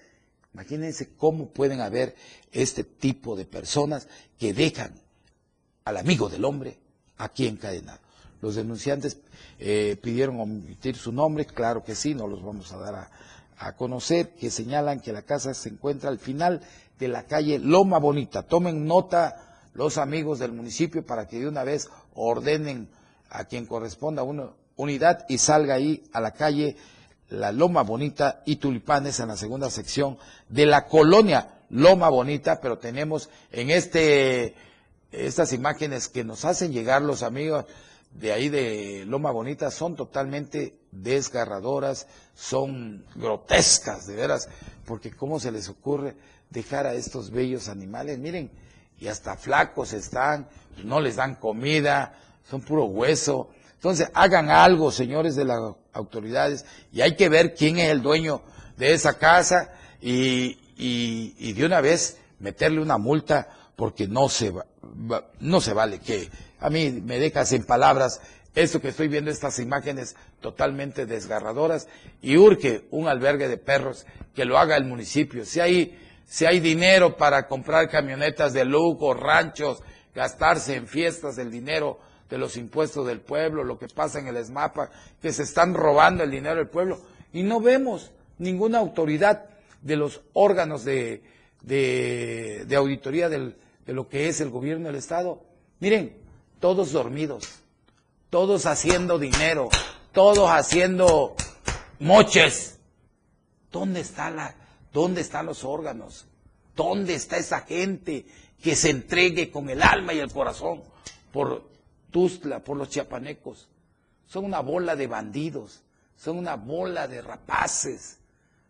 Imagínense cómo pueden haber este tipo de personas que dejan al amigo del hombre aquí encadenado. Los denunciantes eh, pidieron omitir su nombre, claro que sí, no los vamos a dar a, a conocer, que señalan que la casa se encuentra al final de la calle Loma Bonita. Tomen nota los amigos del municipio para que de una vez ordenen a quien corresponda una unidad y salga ahí a la calle La Loma Bonita y Tulipanes en la segunda sección de la colonia Loma Bonita, pero tenemos en este estas imágenes que nos hacen llegar los amigos de ahí de Loma Bonita son totalmente desgarradoras, son grotescas, de veras, porque cómo se les ocurre dejar a estos bellos animales, miren, y hasta flacos están, no les dan comida, son puro hueso. Entonces, hagan algo, señores de las autoridades, y hay que ver quién es el dueño de esa casa y, y, de una vez meterle una multa porque no se, no se vale que a mí me dejas en palabras esto que estoy viendo, estas imágenes totalmente desgarradoras, y urge un albergue de perros que lo haga el municipio. Si hay, si hay dinero para comprar camionetas de lujo, ranchos, gastarse en fiestas el dinero de los impuestos del pueblo, lo que pasa en el ESMAPA, que se están robando el dinero del pueblo, y no vemos ninguna autoridad de los órganos de, de, auditoría de lo que es el gobierno del Estado. Miren, todos dormidos, todos haciendo dinero, todos haciendo moches. ¿Dónde está la, dónde están los órganos? ¿Dónde está esa gente que se entregue con el alma y el corazón por Tuzla, por los chiapanecos? Son una bola de bandidos, son una bola de rapaces,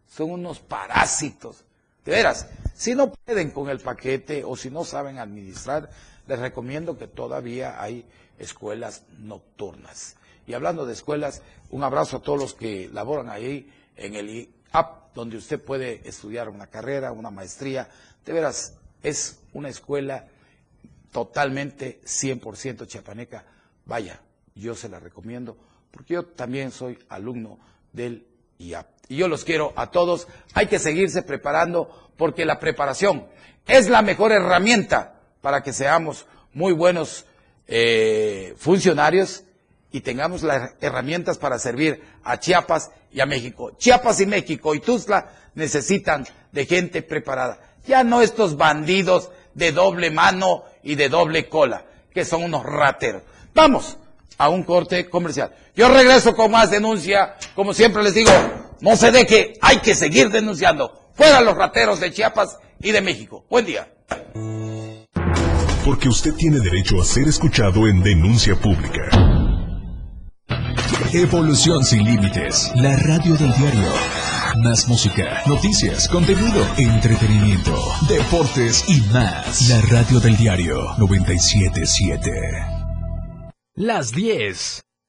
son unos parásitos. De veras, si no pueden con el paquete o si no saben administrar, les recomiendo que todavía hay escuelas nocturnas. Y hablando de escuelas, un abrazo a todos los que laboran ahí en el IAP, donde usted puede estudiar una carrera, una maestría. De veras, es una escuela totalmente 100% chiapaneca. Vaya, yo se la recomiendo, porque yo también soy alumno del IAP. Y yo los quiero a todos. Hay que seguirse preparando, porque la preparación es la mejor herramienta para que seamos muy buenos eh, funcionarios y tengamos las herramientas para servir a Chiapas y a México. Chiapas y México y Tuzla necesitan de gente preparada. Ya no estos bandidos de doble mano y de doble cola, que son unos rateros. Vamos a un corte comercial. Yo regreso con más denuncia. Como siempre les digo, no se deje, hay que seguir denunciando. Fuera los rateros de Chiapas y de México. Buen día porque usted tiene derecho a ser escuchado en denuncia pública. Evolución sin límites, la radio del diario. Más música, noticias, contenido, entretenimiento, deportes y más. La radio del diario 977. Las 10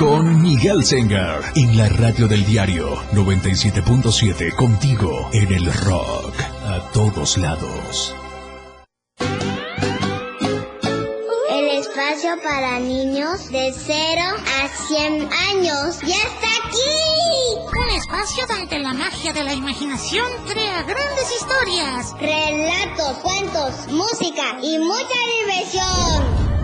con Miguel Sengar en la radio del diario 97.7 contigo en el rock a todos lados. El espacio para niños de 0 a 100 años ya está aquí. Un espacio donde la magia de la imaginación crea grandes historias. Relatos, cuentos, música y mucha diversión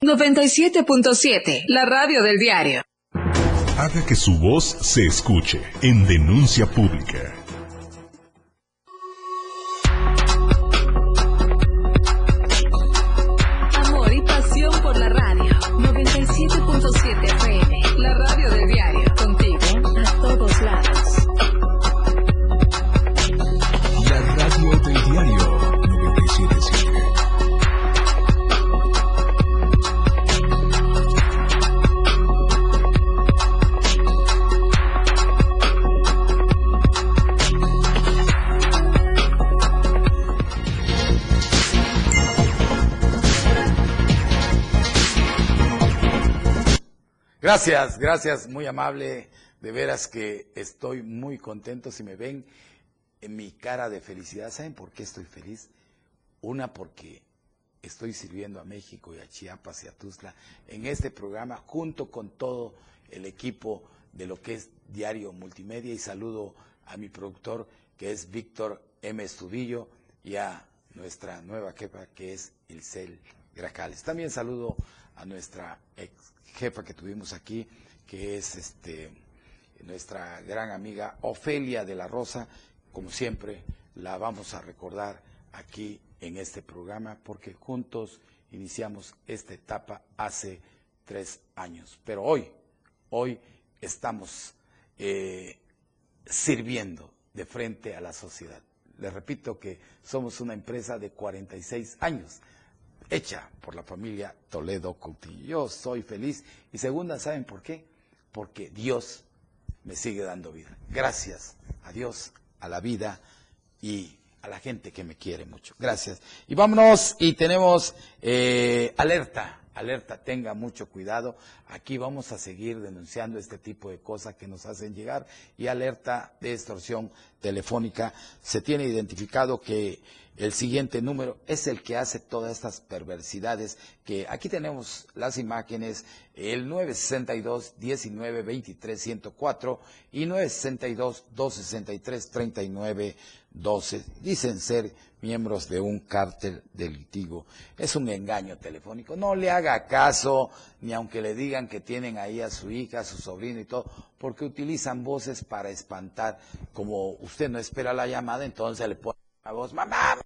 97.7, la radio del diario. Haga que su voz se escuche en denuncia pública. Gracias, gracias, muy amable. De veras que estoy muy contento. Si me ven en mi cara de felicidad, ¿saben por qué estoy feliz? Una, porque estoy sirviendo a México y a Chiapas y a Tuzla en este programa junto con todo el equipo de lo que es Diario Multimedia y saludo a mi productor que es Víctor M. Estudillo y a nuestra nueva jefa que es Ilcel Gracales. También saludo a nuestra ex jefa que tuvimos aquí, que es este nuestra gran amiga Ofelia de la Rosa, como siempre la vamos a recordar aquí en este programa porque juntos iniciamos esta etapa hace tres años. Pero hoy, hoy estamos eh, sirviendo de frente a la sociedad. Les repito que somos una empresa de 46 años hecha por la familia Toledo Coutinho. Yo soy feliz y segunda, ¿saben por qué? Porque Dios me sigue dando vida. Gracias a Dios, a la vida y a la gente que me quiere mucho. Gracias. Y vámonos y tenemos eh, alerta, alerta, tenga mucho cuidado. Aquí vamos a seguir denunciando este tipo de cosas que nos hacen llegar y alerta de extorsión telefónica. Se tiene identificado que el siguiente número es el que hace todas estas perversidades que aquí tenemos las imágenes, el 962 19 23 104 y 962 263 39 12. Dicen ser miembros de un cártel delictivo. Es un engaño telefónico. No le haga caso, ni aunque le digan que tienen ahí a su hija, a su sobrino y todo, porque utilizan voces para espantar. Como usted no espera la llamada, entonces le pone la voz, mamá,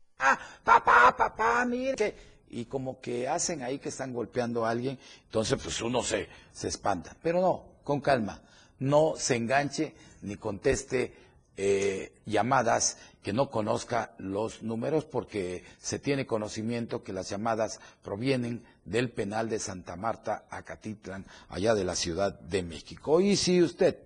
papá, papá, mire. que-". Y como que hacen ahí que están golpeando a alguien, entonces pues uno se, se espanta. Pero no, con calma. No se enganche ni conteste eh, llamadas que no conozca los números porque se tiene conocimiento que las llamadas provienen del penal de Santa Marta, Acatitlan, allá de la Ciudad de México. Y si usted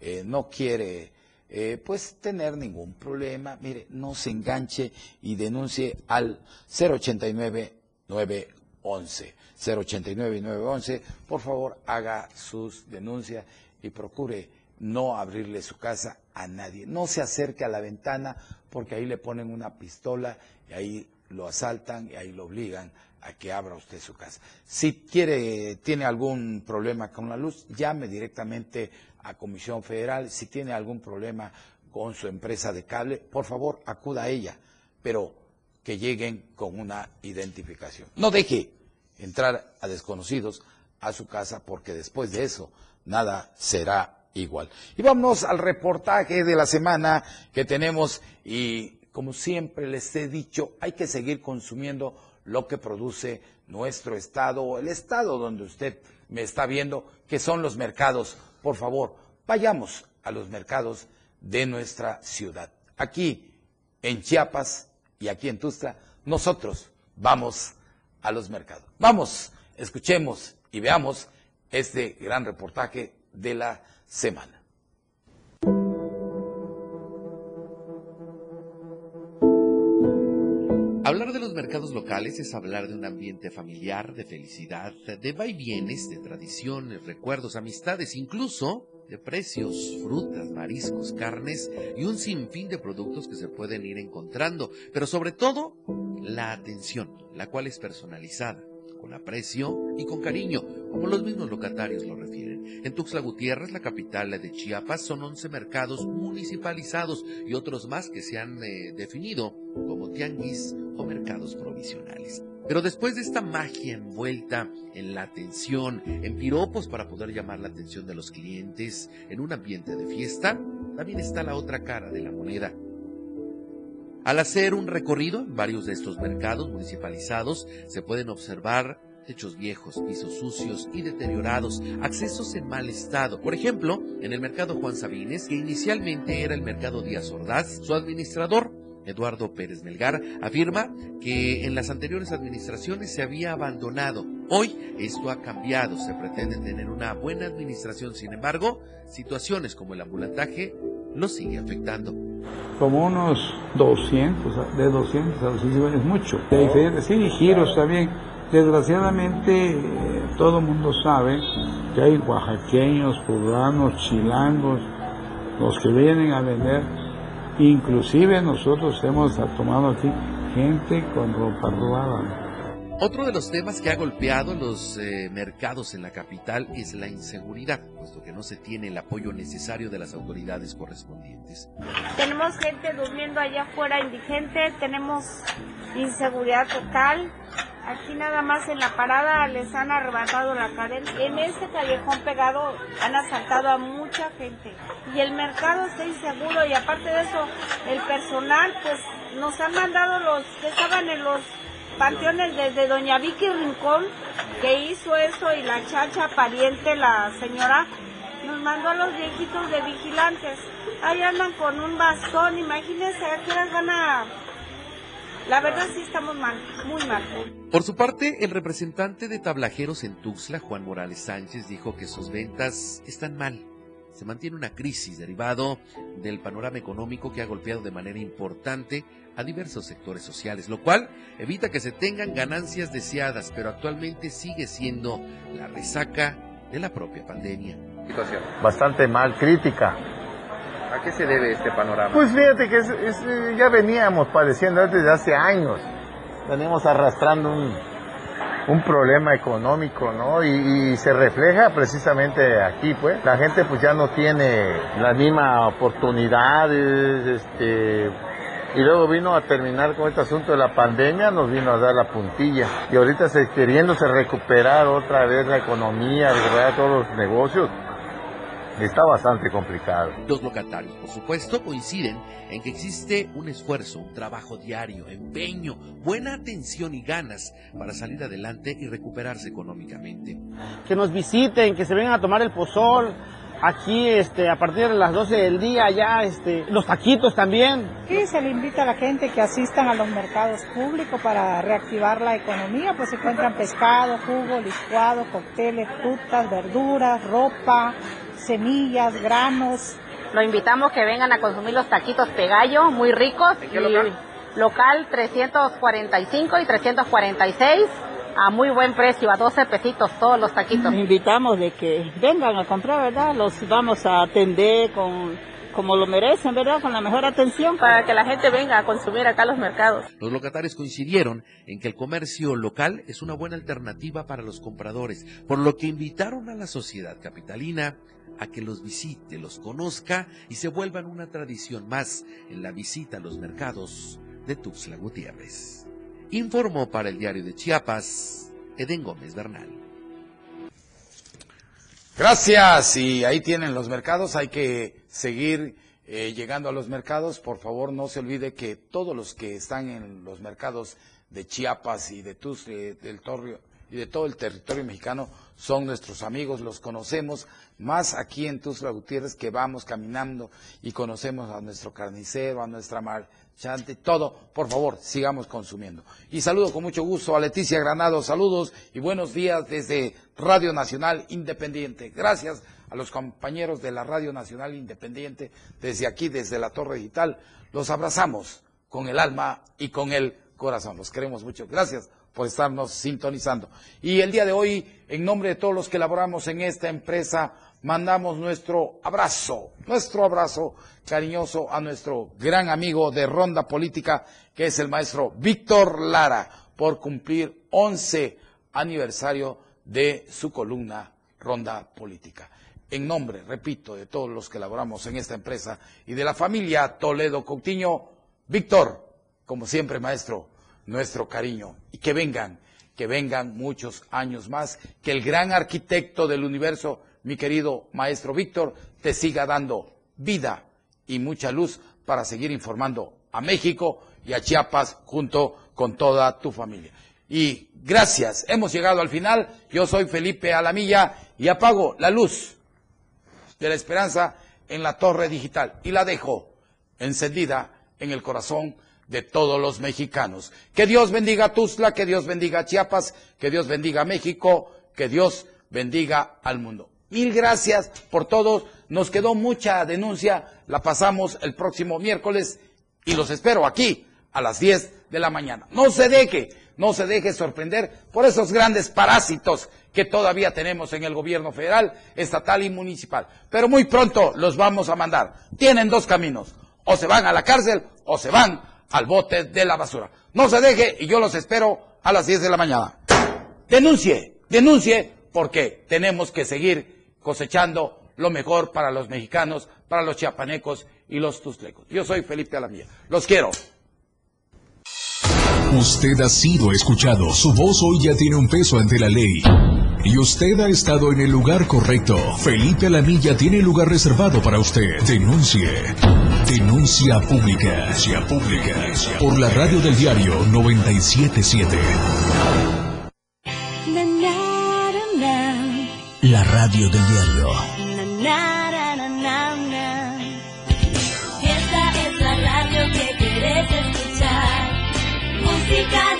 eh, no quiere eh, pues tener ningún problema. Mire, no se enganche y denuncie al 089 911. 089 911, por favor, haga sus denuncias y procure no abrirle su casa a nadie. No se acerque a la ventana porque ahí le ponen una pistola y ahí lo asaltan y ahí lo obligan a que abra usted su casa. Si quiere, tiene algún problema con la luz, llame directamente a Comisión Federal. Si tiene algún problema con su empresa de cable, por favor, acuda a ella, pero que lleguen con una identificación. No deje entrar a desconocidos a su casa porque después de eso nada será igual. Y vámonos al reportaje de la semana que tenemos y como siempre les he dicho, hay que seguir consumiendo lo que produce nuestro estado el estado donde usted me está viendo, que son los mercados. Por favor, vayamos a los mercados de nuestra ciudad. Aquí en Chiapas y aquí en Tustra, nosotros vamos a los mercados. Vamos, escuchemos y veamos este gran reportaje de la semana. Hablar de los mercados locales es hablar de un ambiente familiar, de felicidad, de vaivienes, de tradiciones, recuerdos, amistades, incluso de precios, frutas, mariscos, carnes y un sinfín de productos que se pueden ir encontrando, pero sobre todo la atención, la cual es personalizada con aprecio y con cariño, como los mismos locatarios lo refieren. En Tuxtla Gutiérrez, la capital de Chiapas, son 11 mercados municipalizados y otros más que se han eh, definido como tianguis mercados provisionales. Pero después de esta magia envuelta en la atención, en piropos para poder llamar la atención de los clientes, en un ambiente de fiesta, también está la otra cara de la moneda, al hacer un recorrido en varios de estos mercados municipalizados, se pueden observar techos viejos, pisos sucios y deteriorados, accesos en mal estado. Por ejemplo, en el mercado Juan Sabines, que inicialmente era el mercado Díaz Ordaz, su administrador, Eduardo Pérez Melgar, afirma que en las anteriores administraciones se había abandonado. Hoy esto ha cambiado, se pretende tener una buena administración, sin embargo, situaciones como el ambulantaje lo sigue afectando. Como unos 200, de 200 a 200 es mucho. Diferentes, sí, giros también. Desgraciadamente, eh, todo el mundo sabe que hay oaxaqueños, poblanos, chilangos, los que vienen a vender. Inclusive nosotros hemos tomado aquí gente con ropa robada. Otro de los temas que ha golpeado los eh, mercados en la capital es la inseguridad, puesto que no se tiene el apoyo necesario de las autoridades correspondientes. Tenemos gente durmiendo allá afuera indigente, tenemos inseguridad total. Aquí nada más en la parada les han arrebatado la cadena. En este callejón pegado han asaltado a mucha gente. Y el mercado está inseguro y aparte de eso, el personal pues nos han mandado los que estaban en los panteones desde Doña Vicky Rincón, que hizo eso, y la chacha pariente, la señora, nos mandó a los viejitos de vigilantes. Ahí andan con un bastón, imagínense a qué horas van a... La verdad sí estamos mal, muy mal. Por su parte, el representante de tablajeros en Tuxtla, Juan Morales Sánchez, dijo que sus ventas están mal se mantiene una crisis derivado del panorama económico que ha golpeado de manera importante a diversos sectores sociales, lo cual evita que se tengan ganancias deseadas, pero actualmente sigue siendo la resaca de la propia pandemia. Situación. Bastante mal, crítica. ¿A qué se debe este panorama? Pues fíjate que ya veníamos padeciendo desde hace años. Venimos arrastrando un, un problema económico, ¿no? Y, se refleja precisamente aquí, pues. La gente pues ya no tiene la misma oportunidades, este... Y luego vino a terminar con este asunto de la pandemia, nos vino a dar la puntilla. Y ahorita se, queriéndose recuperar otra vez la economía, recuperar todos los negocios, está bastante complicado. Los locatarios, por supuesto, coinciden en que existe un esfuerzo, un trabajo diario, empeño, buena atención y ganas para salir adelante y recuperarse económicamente. Que nos visiten, que se vengan a tomar el pozol, aquí este, a partir de las 12 del día ya este, los taquitos también. Sí, se le invita a la gente que asistan a los mercados públicos para reactivar la economía, pues se encuentran pescado, jugo, licuado, cócteles, frutas, verduras, ropa, semillas, granos, Lo invitamos que vengan a consumir los taquitos Pegallo, muy ricos. qué local? Local 345 y 346 a muy buen precio, a 12 pesitos todos los taquitos. Invitamos de que vengan a comprar, ¿verdad? Los vamos a atender con como lo merecen, ¿verdad? Con la mejor atención. Para que la gente venga a consumir acá a los mercados. Los locatarios coincidieron en que el comercio local es una buena alternativa para los compradores, por lo que invitaron a la sociedad capitalina a que los visite, los conozca y se vuelvan una tradición más en la visita a los mercados de Tuxtla Gutiérrez. Informó para el diario de Chiapas, Eden Gómez Bernal. Gracias. Y ahí tienen los mercados. Hay que seguir eh, llegando a los mercados. Por favor, no se olvide que todos los que están en los mercados de Chiapas y de eh, del Torrio y de todo el territorio mexicano son nuestros amigos, los conocemos más aquí en Tuzla Gutiérrez que vamos caminando y conocemos a nuestro carnicero, a nuestra marchante, todo. Por favor, sigamos consumiendo. Y saludo con mucho gusto a Leticia Granado, saludos y buenos días desde Radio Nacional Independiente. Gracias a los compañeros de la Radio Nacional Independiente desde aquí, desde la Torre Digital. Los abrazamos con el alma y con el corazón. Los queremos mucho. Gracias por estarnos sintonizando. Y el día de hoy, en nombre de todos los que laboramos en esta empresa, mandamos nuestro abrazo, nuestro abrazo cariñoso a nuestro gran amigo de Ronda Política, que es el maestro Víctor Lara, por cumplir 11 aniversario de su columna Ronda Política. En nombre, repito, de todos los que laboramos en esta empresa y de la familia Toledo Coutinho, Víctor, como siempre, maestro, nuestro cariño y que vengan, que vengan muchos años más, que el gran arquitecto del universo, mi querido maestro Víctor, te siga dando vida y mucha luz para seguir informando a México y a Chiapas junto con toda tu familia. Y gracias, hemos llegado al final. Yo soy Felipe Alamilla y apago la luz de la esperanza en la torre digital y la dejo encendida en el corazón de todos los mexicanos. Que Dios bendiga a Tuzla, que Dios bendiga a Chiapas, que Dios bendiga a México, que Dios bendiga al mundo. Mil gracias por todos. Nos quedó mucha denuncia. La pasamos el próximo miércoles y los espero aquí a las 10 de la mañana. No se deje, no se deje sorprender por esos grandes parásitos que todavía tenemos en el gobierno federal, estatal y municipal. Pero muy pronto los vamos a mandar. Tienen dos caminos. O se van a la cárcel o se van al bote de la basura. No se deje y yo los espero a las 10 de la mañana. Denuncie, denuncie, porque tenemos que seguir cosechando lo mejor para los mexicanos, para los chiapanecos y los tustlecos. Yo soy Felipe Alamía. Los quiero. Usted ha sido escuchado. Su voz hoy ya tiene un peso ante la ley. Y usted ha estado en el lugar correcto. Felipe Alamilla tiene lugar reservado para usted. Denuncie. Denuncia pública. Denuncia pública. Por la radio del diario 977. La radio del diario. Esta es la radio que querés escuchar. Música,